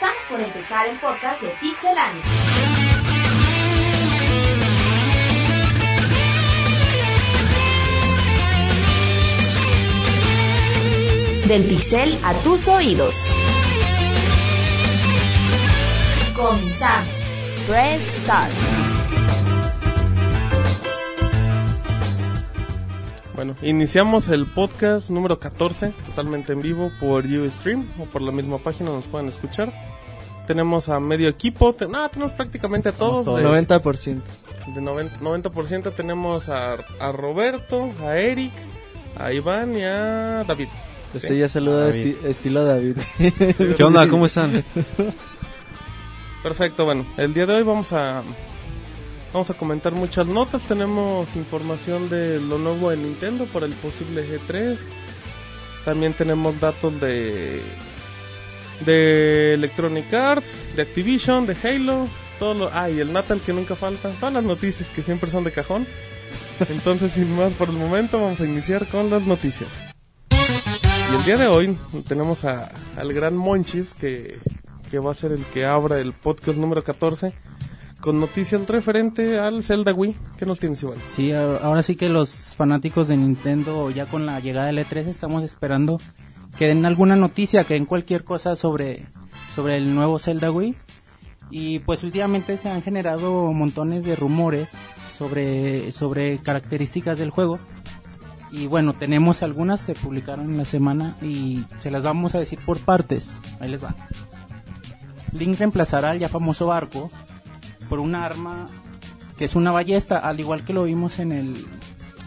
Estamos por empezar el podcast de Pixelania. Del pixel a tus oídos. Comenzamos. Press Start. Bueno, iniciamos el podcast número 14, totalmente en vivo por Ustream o por la misma página nos pueden escuchar. Tenemos a medio equipo, te- no, tenemos prácticamente a todos. de- 90%. de 90%, 90% tenemos a, a Roberto, a Eric, a Iván y a David. Este Sí. ya saluda David. esti- estilo David. ¿Qué onda? ¿Cómo están? Perfecto, bueno, el día de hoy vamos a vamos a comentar muchas notas, tenemos información de lo nuevo de Nintendo para el posible G3. También tenemos datos de de Electronic Arts, de Activision, de Halo, todo lo ah, y el Natal que nunca falta, todas las noticias que siempre son de cajón. Entonces, sin más por el momento, vamos a iniciar con las noticias. Y el día de hoy tenemos a, al gran Monchis que, que va a ser el que abra el podcast número 14 con noticias referente al Zelda Wii. ¿Qué nos tienes igual? Sí, ahora sí que los fanáticos de Nintendo, ya con la llegada del E3, estamos esperando que den alguna noticia, que den cualquier cosa sobre, sobre el nuevo Zelda Wii. Y pues últimamente se han generado montones de rumores sobre, sobre características del juego. Y bueno, tenemos algunas, se publicaron en la semana y se las vamos a decir por partes. Ahí les va. Link reemplazará al ya famoso barco por un arma que es una ballesta, al igual que lo vimos en el...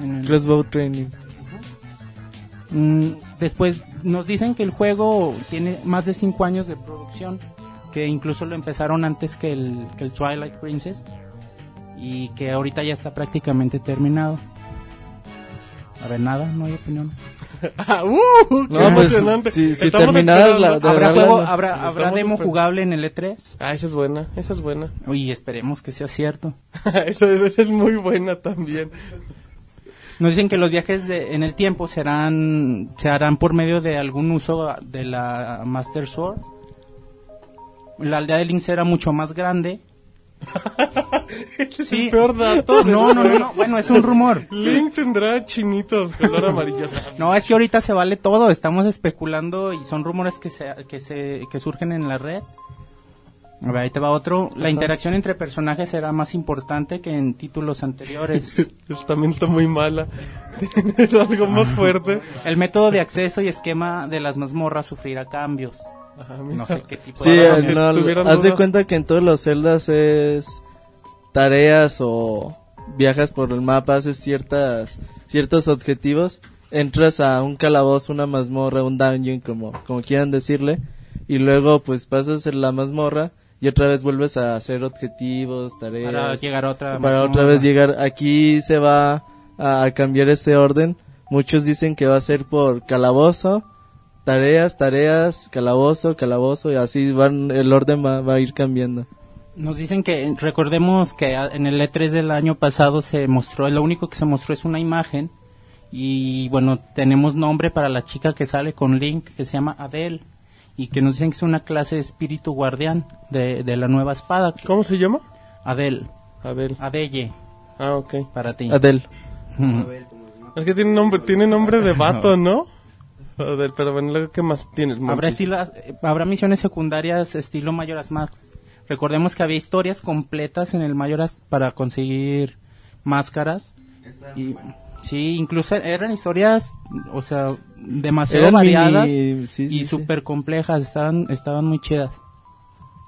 en el- Crossbow Training. Mm, después nos dicen que el juego tiene más de 5 años de producción, que incluso lo empezaron antes que el, que el Twilight Princess y que ahorita ya está prácticamente terminado. A ver, nada, no hay opinión. Ah, ¡Uh! ¡Qué No, pues, emocionante! si- si Estamos terminaras esperando- la- de ¿Habrá, juego, habrá, habrá demo esper- jugable en el E3? Ah, esa es buena, esa es buena. Uy, esperemos que sea cierto. esa, esa es muy buena también. Nos dicen que los viajes de- en el tiempo serán se harán por medio de algún uso de la Master Sword. La aldea de Link será mucho más grande. Ese es Sí. el peor dato. No, no, no, no. Bueno, es un rumor. Link tendrá chinitos color amarillo. No, es que ahorita se vale todo. Estamos especulando y son rumores que se que se que surgen en la red. A ver, ahí te va otro. La interacción entre personajes será más importante que en títulos anteriores. También está muy mala. es algo más fuerte. El método de acceso y esquema de las mazmorras sufrirá cambios. Ajá. No sé qué tipo Sí, de que no, haz de cuenta que en todos los celdas es tareas o viajas por el mapa, haces ciertas, ciertos objetivos, entras a un calabozo, una mazmorra, un dungeon, como, como quieran decirle, y luego pues pasas en la mazmorra y otra vez vuelves a hacer objetivos, tareas. para llegar a otra para mazmorra. otra vez llegar. Aquí se va a, a cambiar ese orden. Muchos dicen que va a ser por calabozo, tareas, tareas, calabozo, calabozo y así van el orden va, va a ir cambiando. Nos dicen que recordemos que en el E3 del año pasado se mostró, lo único que se mostró es una imagen y bueno, tenemos nombre para la chica que sale con Link que se llama Adele y que nos dicen que es una clase de espíritu guardián de, de la nueva espada. ¿Cómo se llama? Adele, Adel. Adelle, Ah, ok. para ti. Adel. Ujú. Es que tiene nombre, tiene nombre de vato, ¿no? Adel, pero bueno, luego, ¿qué más tienes? Habrá, misiones secundarias estilo Majora's Mask. Recordemos que había historias completas en el Majora's para conseguir máscaras. Y, sí, incluso eran historias, o sea, demasiado Eran variadas mini- sí, sí, y sí. súper complejas. Estaban, estaban muy chidas.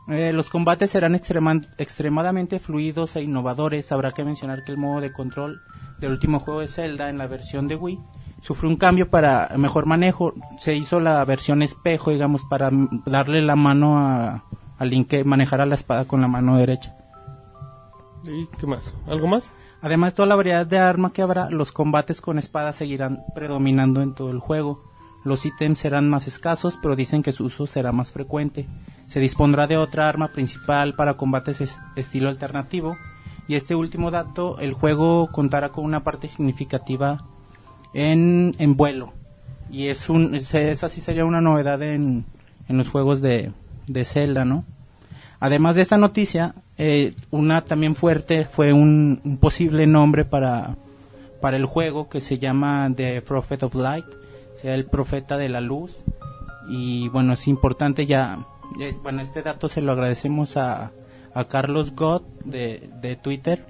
Eh, los combates serán extrema- extremadamente fluidos e innovadores. Habrá que mencionar que el modo de control del último juego de Zelda en la versión de Wii sufrió un cambio para mejor manejo. Se hizo la versión espejo, digamos, para darle la mano a, a Link que manejara la espada con la mano derecha. ¿Y qué más? ¿Algo más? Además, toda la variedad de arma que habrá, los combates con espadas seguirán predominando en todo el juego. Los ítems serán más escasos, pero dicen que su uso será más frecuente. Se dispondrá de otra arma principal para combates es- estilo alternativo. Y este último dato, el juego contará con una parte significativa en, en vuelo. Y es un, es- esa sí sería una novedad en, en los juegos de, de Zelda, ¿no? Además de esta noticia, eh, una también fuerte fue un, un posible nombre para, para el juego que se llama The Prophet of Light, sea el profeta de la luz. Y bueno, es importante ya, eh, bueno, este dato se lo agradecemos a, a Carlos God de, de Twitter.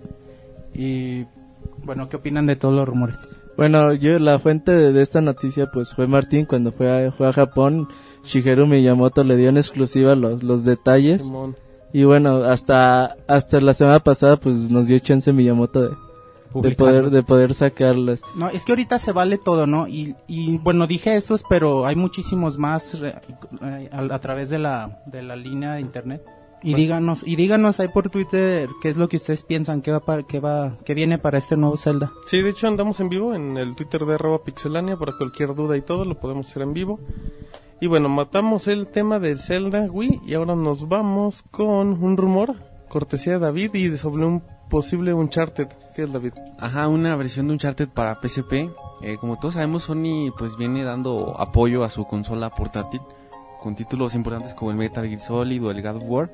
Y bueno, ¿qué opinan de todos los rumores? Bueno, yo la fuente de, de esta noticia pues fue Martín cuando fue a, fue a Japón. Shigeru Miyamoto le dio en exclusiva los, los detalles. Simón. Y bueno, hasta hasta la semana pasada pues nos dio chance Miyamoto de, de poder de poder sacarlas. No, es que ahorita se vale todo, ¿no? Y, y bueno, dije estos, pero hay muchísimos más eh, eh, a, a través de la, de la línea de internet. Y díganos, y díganos ahí por Twitter qué es lo que ustedes piensan que va para, que va, que viene para este nuevo Zelda. Sí, de hecho andamos en vivo en el Twitter de arroba pixelania para cualquier duda y todo lo podemos hacer en vivo. Y bueno, matamos el tema de Zelda Wii y ahora nos vamos con un rumor, cortesía de David y de sobre un posible Uncharted. ¿Qué es David? Ajá, una versión de Uncharted para PSP. Eh, como todos sabemos, Sony pues viene dando apoyo a su consola portátil con títulos importantes como el Metal Gear Solid o el God of War.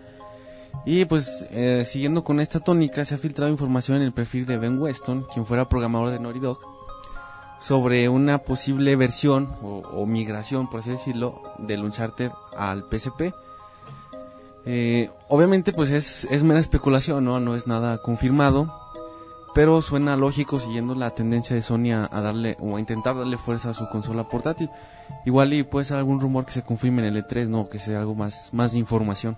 Y pues eh, siguiendo con esta tónica se ha filtrado información en el perfil de Ben Weston, quien fuera programador de Naughty Dog, sobre una posible versión o, migración, por así decirlo, del Uncharted al PSP. Eh, obviamente pues es, es mera especulación, ¿no? no es nada confirmado, pero suena lógico siguiendo la tendencia de Sony a, a darle o a intentar darle fuerza a su consola portátil. Igual y puede ser algún rumor que se confirme en el E3, no, que sea algo más, más de información.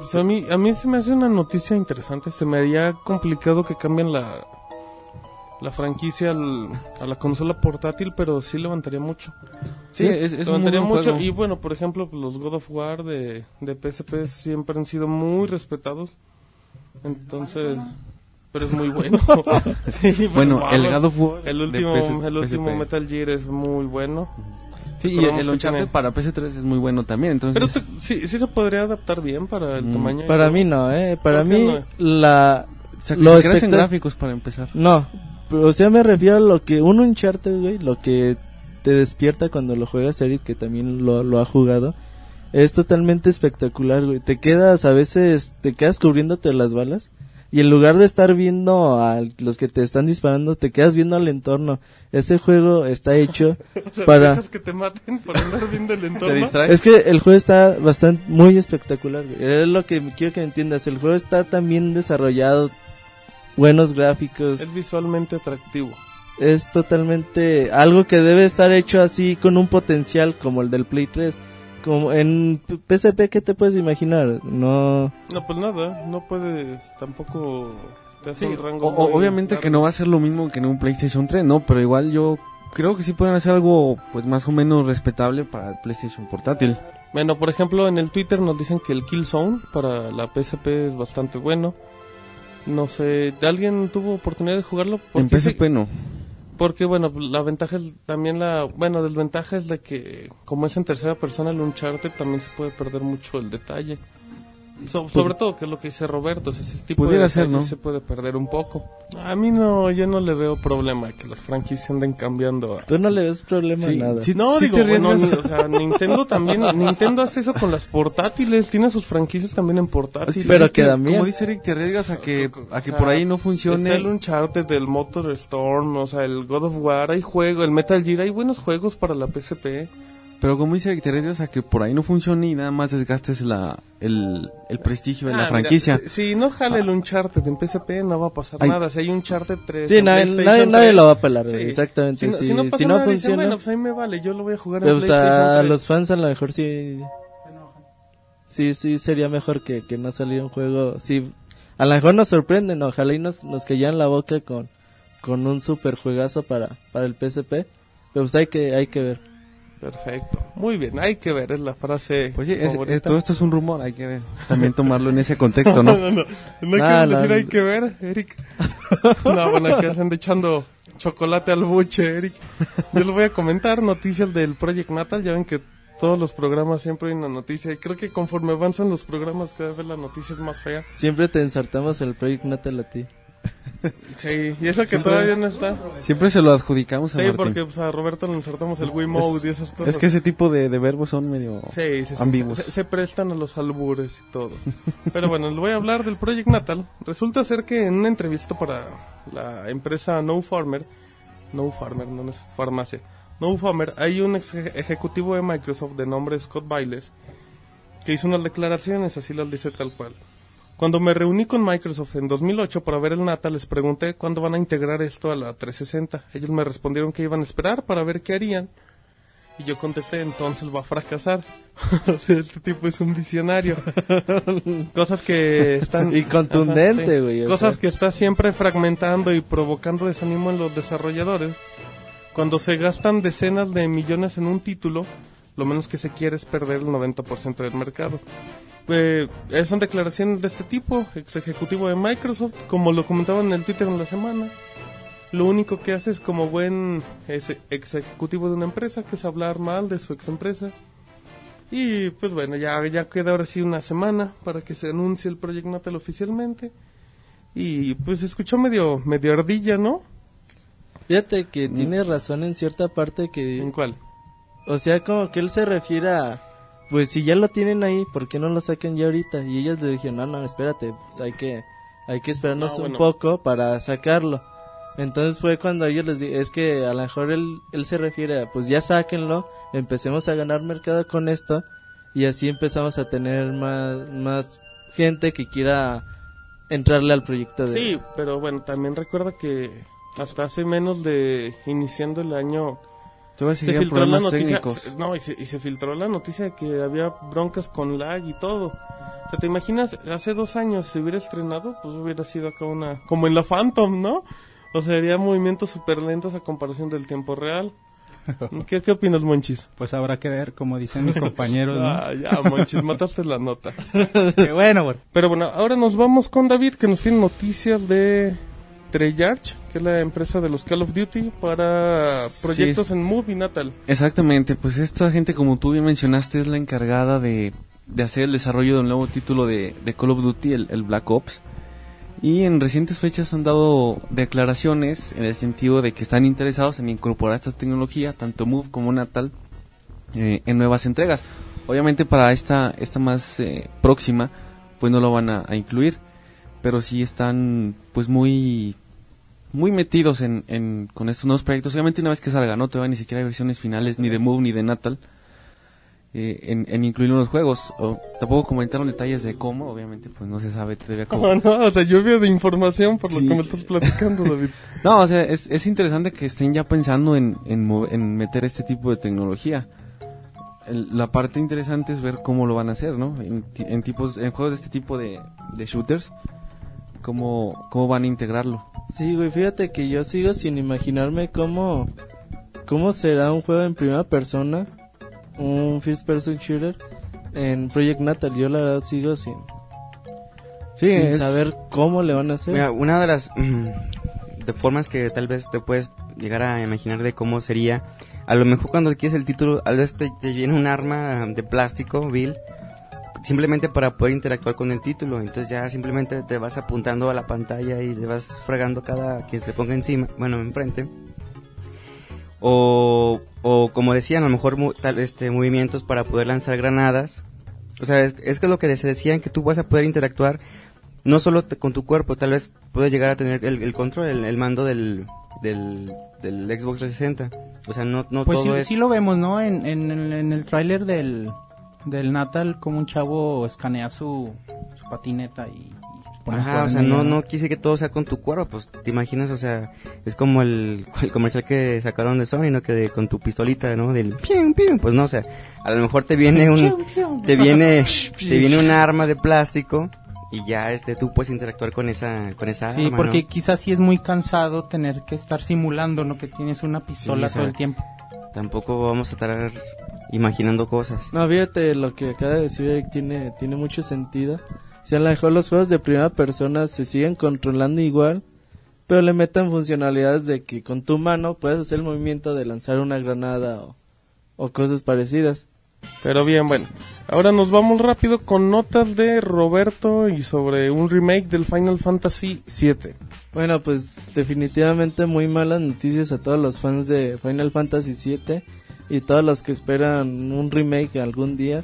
Pues a mí, a mí se me hace una noticia interesante. Se me haría complicado que cambien la, la franquicia al- a la consola portátil, pero sí levantaría mucho. Sí, es, es levantaría mucho. juego. Y bueno, por ejemplo, los God of War de, de PSP siempre han sido muy respetados. Entonces, pero es muy bueno. Sí, Bueno, el God of War el último, el último PSP. Metal Gear es muy bueno. Sí, y el Uncharted tiene- para PS3 es muy bueno también, entonces... Pero te- sí, sí se podría adaptar bien para el Mm, tamaño. Para mí no, eh, para ¿Por qué mí no? la Sacrificarás lo en espectac- gráficos para empezar. No, pero, o sea, me refiero a lo que un Uncharted, güey, lo que te despierta cuando lo juegas, Eric, que también lo, lo ha jugado, es totalmente espectacular, güey. Te quedas, a veces, te quedas cubriéndote las balas y en lugar de estar viendo a los que te están disparando, te quedas viendo al entorno. Ese juego está hecho O sea, para... dejas que te maten por andar viendo el entorno. distraes? Es que el juego está bastante, muy espectacular. Es lo que quiero que entiendas. El juego está tan bien desarrollado, buenos gráficos, Es visualmente atractivo. es totalmente algo que debe estar hecho así con un potencial como el del Play 3. Como en P- PSP, ¿qué te puedes imaginar? No. No, pues nada, no puedes tampoco... Te Sí, rango o- obviamente que no va a ser lo mismo que en un PlayStation 3, ¿no? Pero igual yo creo que sí pueden hacer algo pues más o menos respetable para el PlayStation portátil. Bueno, por ejemplo, en el Twitter nos dicen que el Killzone para la PSP es bastante bueno. No sé, ¿alguien tuvo oportunidad de jugarlo? En sí- PSP no. Porque bueno, la ventaja es también la, bueno, desventaja es de que como es en tercera persona el Uncharted también se puede perder mucho el detalle. So- sobre todo que es lo que dice Roberto, ese tipo Pudiera de ser, se puede perder un poco. A mí no, yo no le veo problema que las franquicias anden cambiando. a- Tú no le ves problema Sí, a nada. sí, No, sí digo, bueno, o sea, Nintendo también, Nintendo hace eso con las portátiles, tiene sus franquicias también en portátiles. pero Sí, quedan bien. Como dice Eric, te arriesgas a que, O a que sea, por ahí no Está funcione. el Uncharted, el Motor Storm, o sea, el God of War, hay juego, el Metal Gear, hay buenos juegos para la PSP. Pero como dice Eric, te arriesgas a que por ahí no funcione y nada más desgastes la, el, el prestigio de Ah, la mira, franquicia. si, si no jale el Uncharted en PSP, no va a pasar Ay. nada. Si hay Uncharted 3. Sí, nadie, nadie, nadie 3, lo va a pelar, sí. exactamente. Si no, Si, si no pasa si no nada, dicen, funciona, bueno, pues ahí me vale, yo lo voy a jugar en pues, a 3. los fans a lo mejor sí. Sí, sí, sería mejor que, que no saliera un juego. Sí, a lo mejor nos sorprenden, ojalá y nos, nos callaran la boca con, con un super juegazo para, para el PSP. Pero pues hay que, hay que ver. Perfecto. Muy bien, hay que ver, es la frase. Es- es- todo esto es un rumor, hay que también tomarlo en ese contexto, ¿no? no, no, no. No no, decir hay que ver, Eric. no, bueno, que hacen de echando chocolate al buche, Eric. Yo les voy a comentar noticias del Project Natal. Ya ven que todos los programas siempre hay una noticia. Y creo que conforme avanzan los programas, cada vez la noticia es más fea. Siempre te ensartamos el Project Natal a ti. Sí, y eso que Siempre- todavía no está. Siempre se lo adjudicamos a Sí, Martín. porque pues, a Roberto le insertamos el Wiimote y esas cosas. Es que ese tipo de, de verbos son medio Sí, sí, sí, ambiguos. Se, se prestan a los albures y todo. Pero bueno, le voy a hablar del Project Natal. Resulta ser que en una entrevista para la empresa No Farmer, No Farmer, no es farmacia, No Farmer, hay un ex ejecutivo de Microsoft de nombre Scott Biles que hizo unas declaraciones, así las dice tal cual. Cuando me reuní con Microsoft en 2008 para ver el Natal, les pregunté cuándo van a integrar esto a la 360. Ellos me respondieron que iban a esperar para ver qué harían. Y yo contesté, entonces va a fracasar. este tipo es un visionario. Cosas que están... Y contundente, Ajá, güey, Cosas sea. que está siempre fragmentando y provocando desánimo en los desarrolladores. Cuando se gastan decenas de millones en un título, lo menos que se quiere es perder el 90% del mercado. Eh, eh, son declaraciones de este tipo, ex ejecutivo de Microsoft, como lo comentaba en el Twitter en la semana. Lo único que hace es como buen ex ejecutivo de una empresa, que es hablar mal de su ex empresa. Y pues bueno, ya, ya queda ahora sí una semana para que se anuncie el Project Natal oficialmente. Y pues se escuchó medio, medio ardilla, ¿no? Fíjate que tiene razón en cierta parte que... ¿En cuál? O sea, como que él se refiere a... Pues si ya lo tienen ahí, ¿por qué no lo sacan ya ahorita? Y ellos le dijeron, no, no, espérate, pues hay que, hay que esperarnos No, un poco para sacarlo. Entonces fue cuando ellos les di es que a lo mejor él, él se refiere a, pues ya sáquenlo, empecemos a ganar mercado con esto, y así empezamos a tener más, más gente que quiera entrarle al proyecto de... Sí, pero bueno, también recuerda que hasta hace menos de iniciando el año Todavía se filtró la noticia, técnicos. no, y se, y se filtró la noticia de que había broncas con lag y todo. O sea, ¿te imaginas? Hace dos años si hubiera estrenado, pues hubiera sido acá una, como en la Phantom, ¿no? O sea, haría movimientos súper lentos a comparación del tiempo real. ¿Qué, qué opinas, Monchis? Pues habrá que ver, como dicen mis compañeros, ¿no? Ah, ya, Monchis, mataste la nota. Que bueno, bueno. Pero bueno, ahora nos vamos con David, que nos tiene noticias de Treyarch, que es la empresa de los Call of Duty, para proyectos es- en Movie Natal. Exactamente, pues esta gente, como tú bien mencionaste, es la encargada de, de hacer el desarrollo de un nuevo título de, de Call of Duty, el, el Black Ops. Y en recientes fechas han dado declaraciones en el sentido de que están interesados en incorporar esta tecnología, tanto Move como Natal, eh, en nuevas entregas. Obviamente para esta, esta más eh, próxima, pues no lo van a, a incluir, pero sí están pues muy muy metidos en, en- con estos nuevos proyectos. Obviamente una vez que salga, no todavía ni siquiera hay versiones finales ni de Move ni de Natal eh, en, en incluirlo en los juegos. O, tampoco comentaron detalles de cómo, obviamente pues no se sabe todavía cómo. Oh, no, o sea, lluvia de información por lo que me estás platicando, David. No, o sea, es, es interesante que estén ya pensando en, en, en meter este tipo de tecnología. El- la parte interesante es ver cómo lo van a hacer, ¿no? En, en tipos, en juegos de este tipo de, de shooters, cómo, cómo van a integrarlo. Sí, güey, fíjate que yo sigo sin imaginarme cómo, cómo será un juego en primera persona, un first person shooter en Project Natal. Yo la verdad sigo sin, Sí, sin es- saber cómo le van a hacer. Mira, una de las mm, de formas que tal vez te puedes llegar a imaginar de cómo sería, a lo mejor cuando quieres el título, tal vez te, te viene un arma de plástico, Bill, simplemente para poder interactuar con el título. Entonces ya simplemente te vas apuntando a la pantalla y te vas fregando cada que te ponga encima, bueno, enfrente. O, o como decían, a lo mejor tal, este, movimientos para poder lanzar granadas. O sea, es, es que lo que se decían que tú vas a poder interactuar no solo te- con tu cuerpo, tal vez puedes llegar a tener el, el control, el, el mando del, del, del Xbox 360. O sea, no, no Pues sí, todo es... sí lo vemos, ¿no? En, en, el- en el tráiler del, del Natal, como un chavo escanea su, su patineta y, y Ajá, o sea, no, no quise que todo sea con tu cuerpo, pues te imaginas, o sea, es como el, el comercial que sacaron de Sony, ¿no? Que de, con tu pistolita, ¿no? Del pium, pium, pues no, o sea, a lo mejor te viene un, te viene, te viene un arma de plástico y ya este, tú puedes interactuar con esa, con esa Sí, arma, porque ¿no? quizás sí es muy cansado tener que estar simulando, ¿no? Que tienes una pistola sea, todo el tiempo. Tampoco vamos a estar imaginando cosas. No, fíjate, lo que acaba de decir Eric tiene, tiene mucho sentido. Si a lo mejor los juegos de primera persona se siguen controlando igual, pero le metan funcionalidades de que con tu mano puedes hacer el movimiento de lanzar una granada o, o cosas parecidas. Pero bien, bueno. Ahora nos vamos rápido con notas de Roberto y sobre un remake del Final Fantasy VII. Bueno, pues definitivamente muy malas noticias a todos los fans de Final Fantasy VII y todos los que esperan un remake algún día.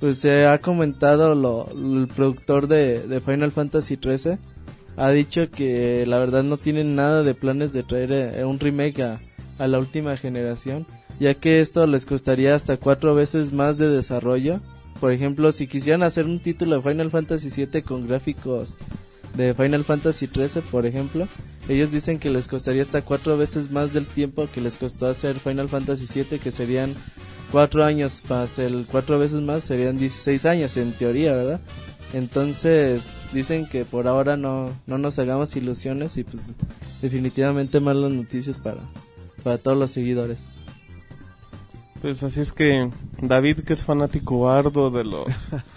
Pues se ha comentado lo, el productor de, de Final Fantasy XIII ha dicho que la verdad no tienen nada de planes de traer eh, un remake a, a la última generación, ya que esto les costaría hasta cuatro veces más de desarrollo. Por ejemplo, si quisieran hacer un título de Final Fantasy VII con gráficos de Final Fantasy XIII, por ejemplo, ellos dicen que les costaría hasta cuatro veces más del tiempo que les costó hacer Final Fantasy VII, que serían cuatro años más el cuatro veces más serían 16 años en teoría, ¿verdad? Entonces dicen que por ahora no, no nos hagamos ilusiones y pues definitivamente malas noticias para, para todos los seguidores. Pues así es que David, que es fanático ardo de los,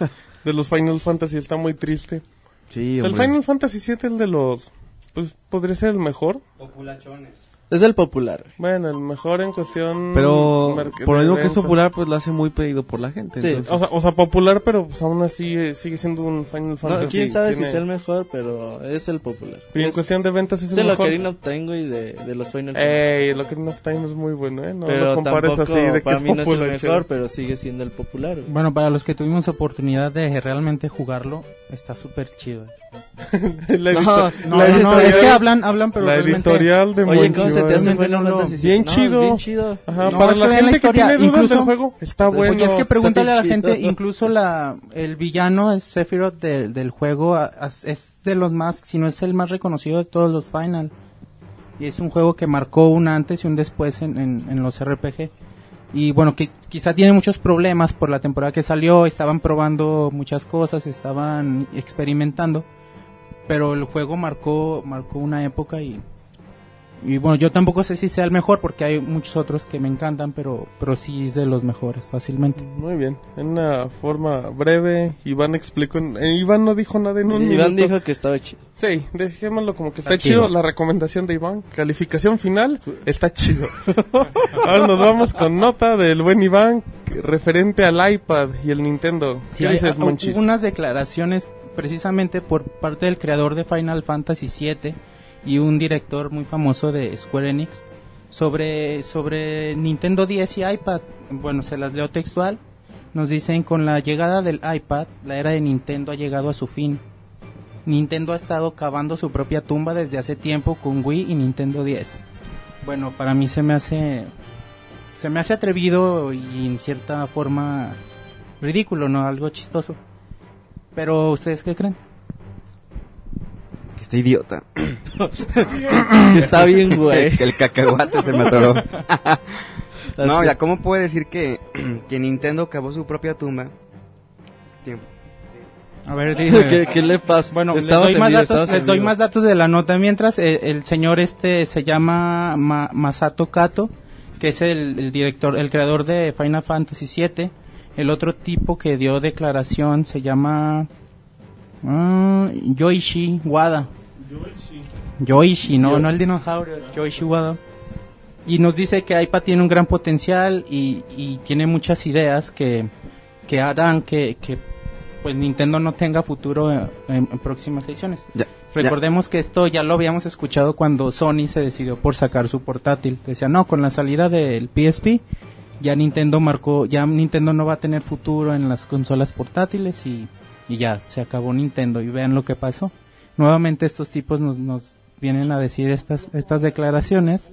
de los Final Fantasy, está muy triste. Sí, el hombre. Final Fantasy VII, el de los... Pues podría ser el mejor. Populachones. Es el popular. Bueno, el mejor en cuestión... Pero por lo mismo que es popular, pues lo hace muy pedido por la gente. Sí, entonces- O sea, o sea, popular, pero pues aún así eh, sigue siendo un Final No, Fantasy. quién sabe Tiene- si es el mejor, pero es el popular. Pero en Es- cuestión de ventas es es el el mejor. Ocarina of Time, güey, de, de los Final Fantasy. Ey, el Ocarina of Time es muy bueno, ¿eh? No pero lo compares tampoco, así de que para es mí no es el popular. mejor, pero sigue siendo el popular. güey. Bueno, para los que tuvimos oportunidad de realmente jugarlo, está súper chido. la, No, edito- No, la no, no, editorial- es que hablan, hablan, pero la realmente... editorial de Oye, ¿cómo se te hace realmente Final no lo- Fantasy Bien chido. bien chido. Ajá, No, para es la que vean la gente que historia, tiene dudas incluso- del juego, está bueno. Oye, es que pregúntale a la gente, chido. incluso la, el villano, el Sephiroth del, del juego, es de los más, si no es el más reconocido de todos los Final. Y es un juego que marcó un antes y un después en, en, en los RPG. Y bueno, que quizá tiene muchos problemas por la temporada que salió, estaban probando muchas cosas, estaban experimentando. Pero el juego marcó, marcó una época y, y bueno, yo tampoco sé si sea el mejor porque hay muchos otros que me encantan, pero, pero sí es de los mejores, fácilmente. Muy bien, en una forma breve, Iván explicó, eh, Iván no dijo nada en un Iván minuto. dijo que estaba chido. Sí, dejémoslo como que está, Está chido. chido. La recomendación de Iván, calificación final, está chido. Ahora nos vamos con nota del buen Iván referente al iPad y el Nintendo. Sí, ¿Qué hay- dices, Monchis? unas declaraciones precisamente por parte del creador de Final Fantasy VII y un director muy famoso de Square Enix sobre, sobre Nintendo 10 y iPad. Bueno, se las leo textual. Nos dicen, con la llegada del iPad, la era de Nintendo ha llegado a su fin. Nintendo ha estado cavando su propia tumba desde hace tiempo con Wii y Nintendo 10. Bueno, para mí se me hace se me hace atrevido y en cierta forma ridículo, ¿no? Algo chistoso. Pero ¿ustedes qué creen? Que está idiota. Que está bien, güey. que el cacahuate se me atoró. no, ya, ¿cómo puede decir que, que Nintendo cavó su propia tumba? Tiempo. A ver, ¿Qué, qué le pasa? Bueno, les doy, más vivo, datos, les doy más datos de la nota. Mientras, eh, el señor este se llama Ma- Masato Kato, que es el, el director, el creador de Final Fantasy VII. El otro tipo que dio declaración se llama ah, Yoichi Wada. Yoichi, no, Yo- no el dinosaurio, Yoichi Wada. Y nos dice que iPad tiene un gran potencial y, y tiene muchas ideas que, que harán que, que pues Nintendo no tenga futuro en, en próximas ediciones. Ya, Recordemos que esto ya lo habíamos escuchado cuando Sony se decidió por sacar su portátil. Decía, no, con la salida del PSP ya Nintendo marcó, ya Nintendo no va a tener futuro en las consolas portátiles y, y ya se acabó Nintendo y vean lo que pasó. Nuevamente estos tipos nos, nos vienen a decir estas, estas declaraciones.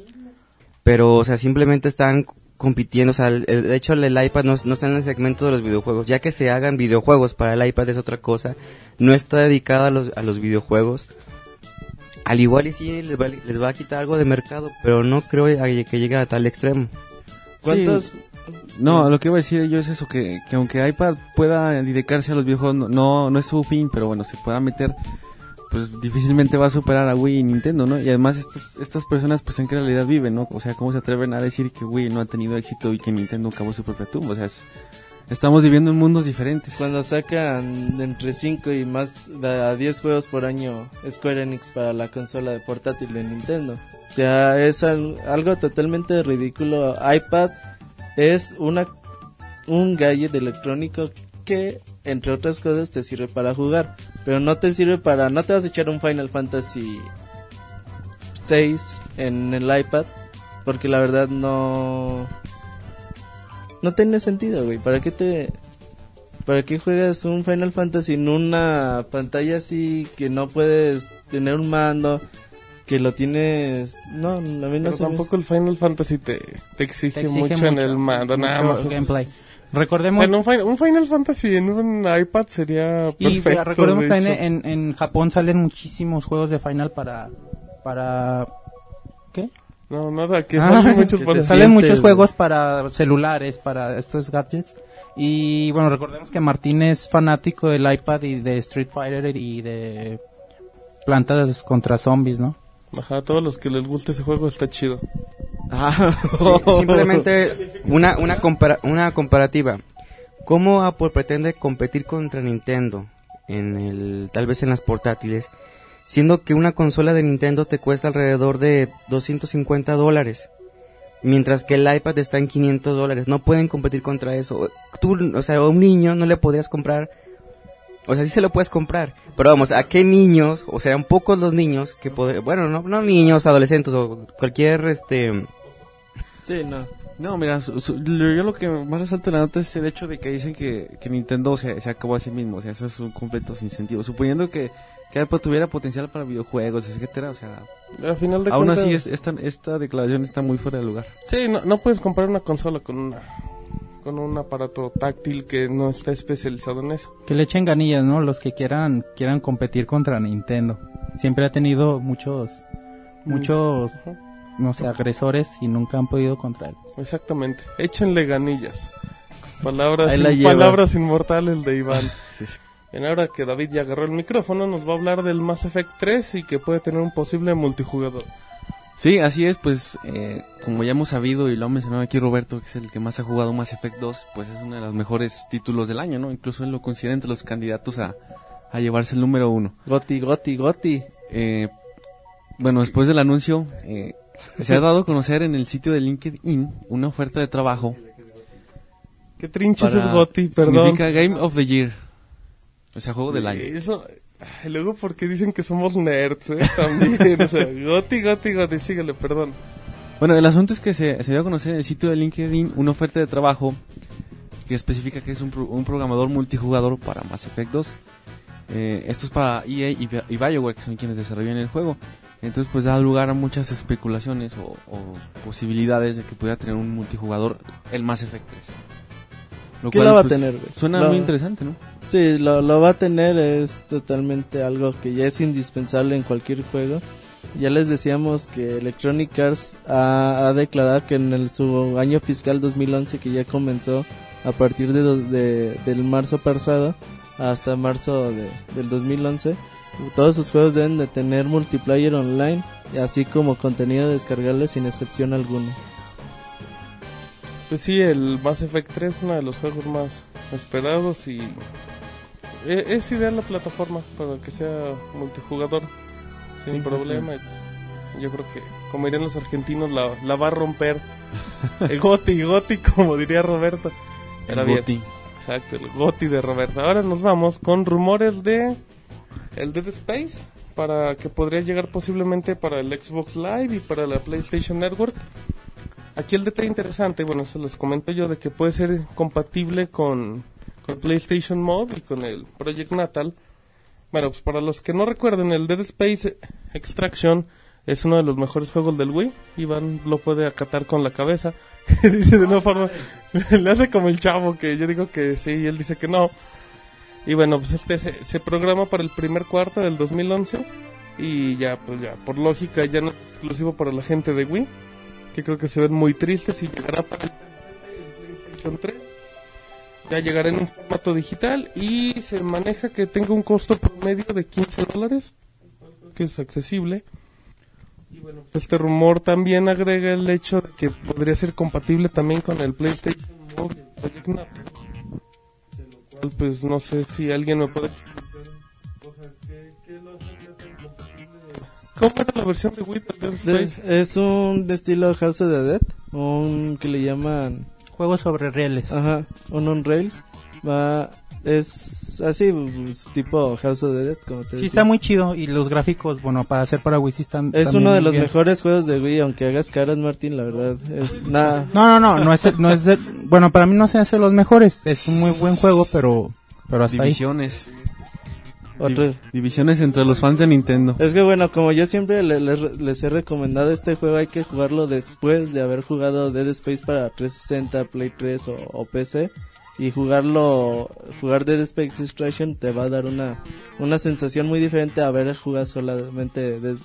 Pero, o sea, simplemente están compitiendo. O sea, de hecho, el iPad no, no está en el segmento de los videojuegos. Ya que se hagan videojuegos para el iPad es otra cosa. No está dedicada a los, a los videojuegos. Al igual y sí les va, les va a quitar algo de mercado, pero no creo que llegue a tal extremo. ¿Cuántos? No, lo que iba a decir yo es eso, que, que aunque iPad pueda dedicarse a los videojuegos, no, no, no es su fin, pero bueno, se pueda meter, pues difícilmente va a superar a Wii y Nintendo, ¿no? Y además estos- estas personas, pues en qué realidad viven, ¿no? O sea, ¿cómo se atreven a decir que Wii no ha tenido éxito y que Nintendo acabó su propia tumba? O sea, es- estamos viviendo en mundos diferentes. Cuando sacan entre 5 y más a 10 juegos por año Square Enix para la consola de portátil de Nintendo. O sea, es al- algo totalmente ridículo. iPad es una un gadget electrónico que, entre otras cosas, te sirve para jugar. Pero no te sirve para... No te vas a echar un Final Fantasy 6 en el iPad. Porque la verdad no... No tiene sentido, güey. ¿Para qué te... ¿Para qué juegas un Final Fantasy en una pantalla así que no puedes tener un mando? Que lo tienes... No, a mí no Pero se me- tampoco el Final Fantasy te, te exige, Te exige mucho, en el mando, nada más. gameplay. Recordemos En un, Final, un Final Fantasy en un iPad sería y perfecto. recordemos de también en, en Japón salen muchísimos juegos de Final para para ¿qué? No, nada, que Ah, salen muchos que para... salen muchos juegos para celulares, para estos gadgets. Y bueno, recordemos que Martín es fanático del iPad y de Street Fighter y de plantas contra zombies, ¿no? Ajá, a todos los que les guste ese juego está chido. Ah, Sí, simplemente una, una, compara- una comparativa. ¿Cómo Apple pretende competir contra Nintendo en el, tal vez en las portátiles, siendo que una consola de Nintendo te cuesta alrededor de 250 dólares, mientras que el iPad está en 500 dólares? No pueden competir contra eso. Tú, o sea, a un niño no le podrías comprar, o sea, sí se lo puedes comprar, pero vamos, ¿a qué niños, o serán pocos los niños que poder, bueno, no, no niños, adolescentes o cualquier, este, sí, no. No, mira, su- su- lo- yo lo que más resalto en la nota es el hecho de que dicen que, que Nintendo se, se acabó a sí mismo. O sea, eso es un completo sinsentido. Suponiendo que, que Apple tuviera potencial para videojuegos, etcétera. O sea, Al final de aún cuentas... así es- esta, esta declaración está muy fuera de lugar. Sí, no, no puedes comprar una consola con una con un aparato táctil que no está especializado en eso. Que le echen ganillas, ¿no? Los que quieran quieran competir contra Nintendo. Siempre ha tenido muchos muchos Ajá. no sé, agresores y nunca han podido contra él. Exactamente. Échenle ganillas. Palabras, in- palabras inmortales de Iván. En ahora que David ya agarró el micrófono, nos va a hablar del Mass Effect 3 y que puede tener un posible multijugador. Sí, así es, pues eh, como ya hemos sabido y lo ha mencionado aquí Roberto, que es el que más ha jugado Mass Effect 2, pues es uno de los mejores títulos del año, ¿no? Incluso él lo considera entre los candidatos a, a llevarse el número uno. Goti, Goti, Goti. Eh, bueno, después del anuncio, eh, se ha dado a conocer en el sitio de LinkedIn una oferta de trabajo. ¿Qué trinches para- es Goti? Perdón. Significa Game of the Year. O sea, juego del año. Eso, luego porque dicen que somos nerds, ¿eh? También, o sea, Goti, Goti, Goti, síguele, perdón. Bueno, el asunto es que se, se dio a conocer en el sitio de LinkedIn una oferta de trabajo que especifica que es un, un programador multijugador para Mass Effect 2. Eh, esto es para EA y BioWare, que son quienes desarrollan el juego. Entonces, pues da lugar a muchas especulaciones o, o posibilidades de que pudiera tener un multijugador el Mass Effect 3. Lo ¿Qué la va a pues, tener, güey? Suena muy interesante, ¿no? Sí, lo, lo va a tener, es totalmente algo que ya es indispensable en cualquier juego. Ya les decíamos que Electronic Arts ha, ha declarado que en el, su año fiscal 2011, que ya comenzó a partir de- del marzo pasado hasta marzo de- del 2011, todos sus juegos deben de tener multiplayer online, así como contenido descargable sin excepción alguna. Pues sí, el Mass Effect 3 es uno de los juegos más esperados y e- es ideal la plataforma para que sea multijugador sin Sí, problema. Yo creo que, como dirían los argentinos, la, la va a romper. el Goti, Goti, como diría Roberto. Era El bien. Exacto, el Goti de Roberto. Ahora nos vamos con rumores de el Dead Space para que podría llegar posiblemente para el Xbox Live y para la PlayStation Network. Aquí el detalle interesante, bueno, se los comento yo, de que puede ser compatible con, con PlayStation Mode y con el Project Natal. Bueno, pues para los que no recuerden, el Dead Space Extraction es uno de los mejores juegos del Wii. Iván lo puede acatar con la cabeza. dice de una forma, le hace como el chavo que yo digo que sí y él dice que no. Y bueno, pues este se, se programa para el primer cuarto del 2011 y ya, pues ya, por lógica ya no es exclusivo para la gente de Wii, que creo que se ven muy tristes y llegará para el PlayStation 3. Ya llegará en un formato digital y se maneja que tenga un costo promedio de 15 dólares, que es accesible. Y bueno, pues este rumor también agrega el hecho de que podría ser compatible también con el PlayStation el Project Natal. De lo cual, pues no sé si alguien me puede explicar. ¿Cómo era la versión de Wii del Dead De- Space? es un de estilo House of the Dead, un que le llaman Juego sobre rieles. Ajá, un on rails. Va, es así, pues, tipo House of the Dead, como te Sí, decía. está muy chido y los gráficos, bueno, para hacer para Wii sí están Es uno de los bien. mejores juegos de Wii, aunque hagas caras, Martín, la verdad. Es nada. No, no, no, no es, el- no es el- bueno, para mí no se hace los mejores. Es un muy buen juego, pero, pero hasta ahí. Otro. Di- Divisiones entre los fans de Nintendo. Es que bueno, como yo siempre le- les, les he recomendado este juego, hay que jugarlo después de haber jugado Dead Space para 360, Play 3 o, o PC. Y jugarlo, jugar Dead Space Extraction te va a dar una, una sensación muy diferente a haber jugado solamente Dead,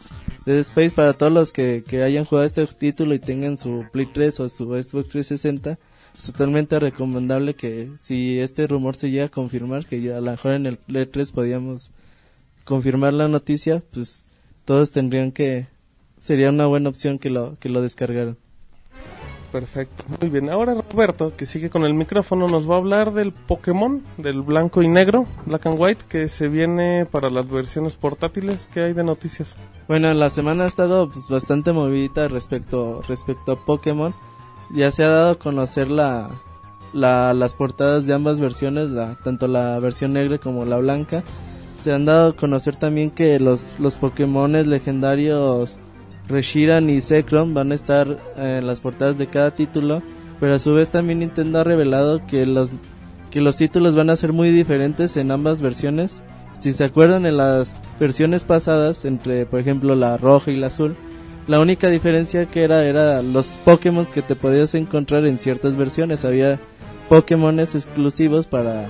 Dead Space. Para todos los que, que hayan jugado este título y tengan su Play 3 o su Xbox 360, es totalmente recomendable que si este rumor se llega a confirmar, que ya a lo mejor en el Play 3 podíamos confirmar la noticia, pues todos tendrían que sería una buena opción que lo que lo descargaran. Perfecto. Muy bien. Ahora Roberto, que sigue con el micrófono, nos va a hablar del Pokémon, del blanco y negro, Black and White, que se viene para las versiones portátiles. ¿Qué hay de noticias? Bueno, la semana ha estado pues, bastante movidita respecto respecto a Pokémon. Ya se ha dado a conocer la, la las portadas de ambas versiones, la, tanto la versión negra como la blanca. Se han dado a conocer también que los los Pokémones legendarios Reshiram y Zekrom van a estar eh, en las portadas de cada título, pero a su vez también Nintendo ha revelado que los que los títulos van a ser muy diferentes en ambas versiones. Si se acuerdan en las versiones pasadas, entre por ejemplo la roja y la azul, la única diferencia que era era los Pokémon que te podías encontrar en ciertas versiones. Había Pokémones exclusivos para,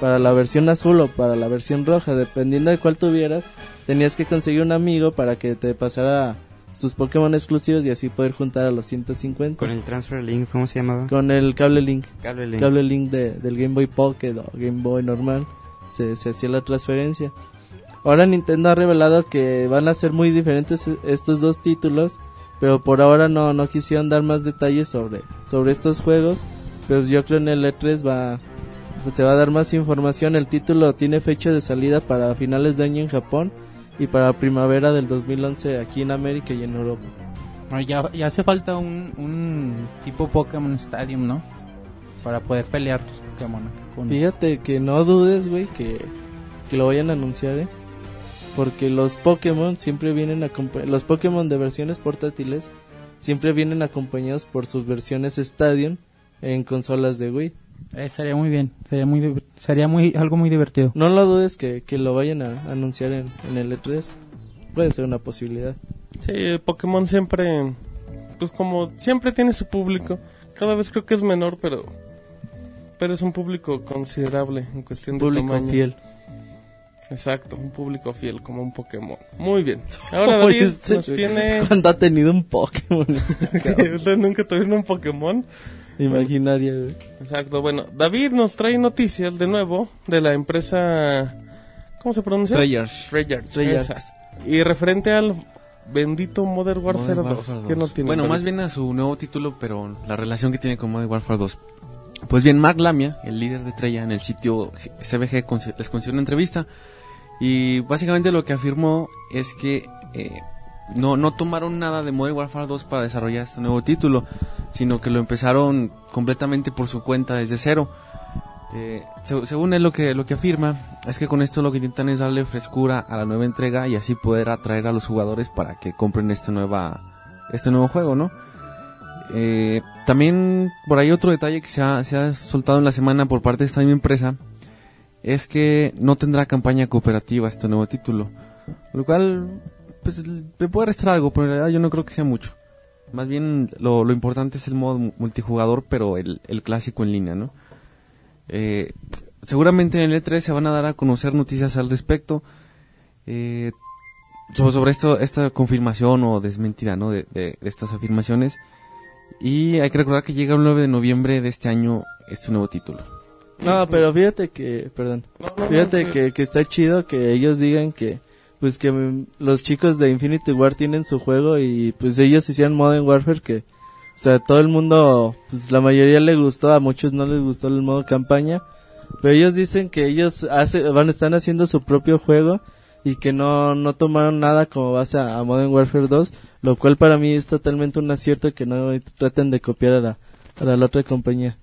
para la versión azul o para la versión roja, dependiendo de cuál tuvieras. Tenías que conseguir un amigo para que te pasara sus Pokémon exclusivos y así poder juntar a los 150 Con el Transfer Link, ¿cómo se llamaba? con el cable link Cable Link. cable link de, del Game Boy Pocket o Game Boy normal se, se hacía la transferencia ahora Nintendo ha revelado que van a ser muy diferentes e- estos dos títulos pero por ahora no, no quisieron dar más detalles sobre, sobre estos juegos pero yo creo en el E3 va pues se va a dar más información el título tiene fecha de salida para finales de año en Japón y para primavera del 2011 aquí en América y en Europa ya, ya hace falta un, un tipo Pokémon Stadium, ¿no? Para poder pelear tus Pokémon. Con... Fíjate que no dudes, güey, que, que lo vayan a anunciar, ¿eh? Porque los Pokémon siempre vienen acompañados, los Pokémon de versiones portátiles siempre vienen acompañados por sus versiones Stadium en consolas de Wii. Eh, sería muy bien, sería muy sería muy algo muy divertido. No lo dudes que, que lo vayan a anunciar en, en el E3. Puede ser una posibilidad. Sí, el Pokémon siempre, pues como siempre tiene su público. Cada vez creo que es menor, pero pero es un público considerable en cuestión de Público tamaño. fiel. Exacto, un público fiel como un Pokémon. Muy bien. Ahora David este, nos tiene ¿Cuándo ha tenido un Pokémon este? ¿Ustedes nunca tuvieron un Pokémon? Imaginaria, güey. Exacto, bueno, David nos trae noticias de nuevo de la empresa ¿Cómo se pronuncia? Treyarch. Treyarch. Treyarch. esa. Y referente al bendito Modern Warfare, Modern 2, Warfare ¿qué 2. no tiene? Bueno, más bien a su nuevo título, pero la relación que tiene con Modern Warfare 2. Pues bien, Mark Lamia, el líder de Treyarch en el sitio CBG, les concedió una entrevista y básicamente lo que afirmó es que eh, no, no tomaron nada de Modern Warfare 2 para desarrollar este nuevo título, sino que lo empezaron completamente por su cuenta desde cero. Eh, se- según él lo que, lo que afirma es que con esto lo que intentan es darle frescura a la nueva entrega y así poder atraer a los jugadores para que compren esta nueva, este nuevo juego, ¿no? Eh, también por ahí otro detalle que se ha, se ha soltado en la semana por parte de esta misma empresa es que no tendrá campaña cooperativa este nuevo título, lo cual pues le puede restar algo, pero en realidad yo no creo que sea mucho. Más bien lo, importante es el modo mu- multijugador, pero el, el clásico en línea, ¿no? Eh, seguramente en el E3 se van a dar a conocer noticias al respecto eh, sobre, sobre esto, esta confirmación o desmentida ¿no? de, de- de estas afirmaciones. Y hay que recordar que llega el 9 de noviembre de este año este nuevo título. No, pero fíjate que, perdón, fíjate que- que, está chido que ellos digan que, pues que mm, los chicos de Infinity War tienen su juego y pues ellos hicieron Modern Warfare que, o sea, todo el mundo, pues la mayoría le gustó, a muchos no les gustó el modo campaña, pero ellos dicen que ellos hace, van, están haciendo su propio juego y que no, no tomaron nada como base a, a Modern Warfare 2, lo cual para mí es totalmente un acierto que no traten de copiar a la, para la otra compañía.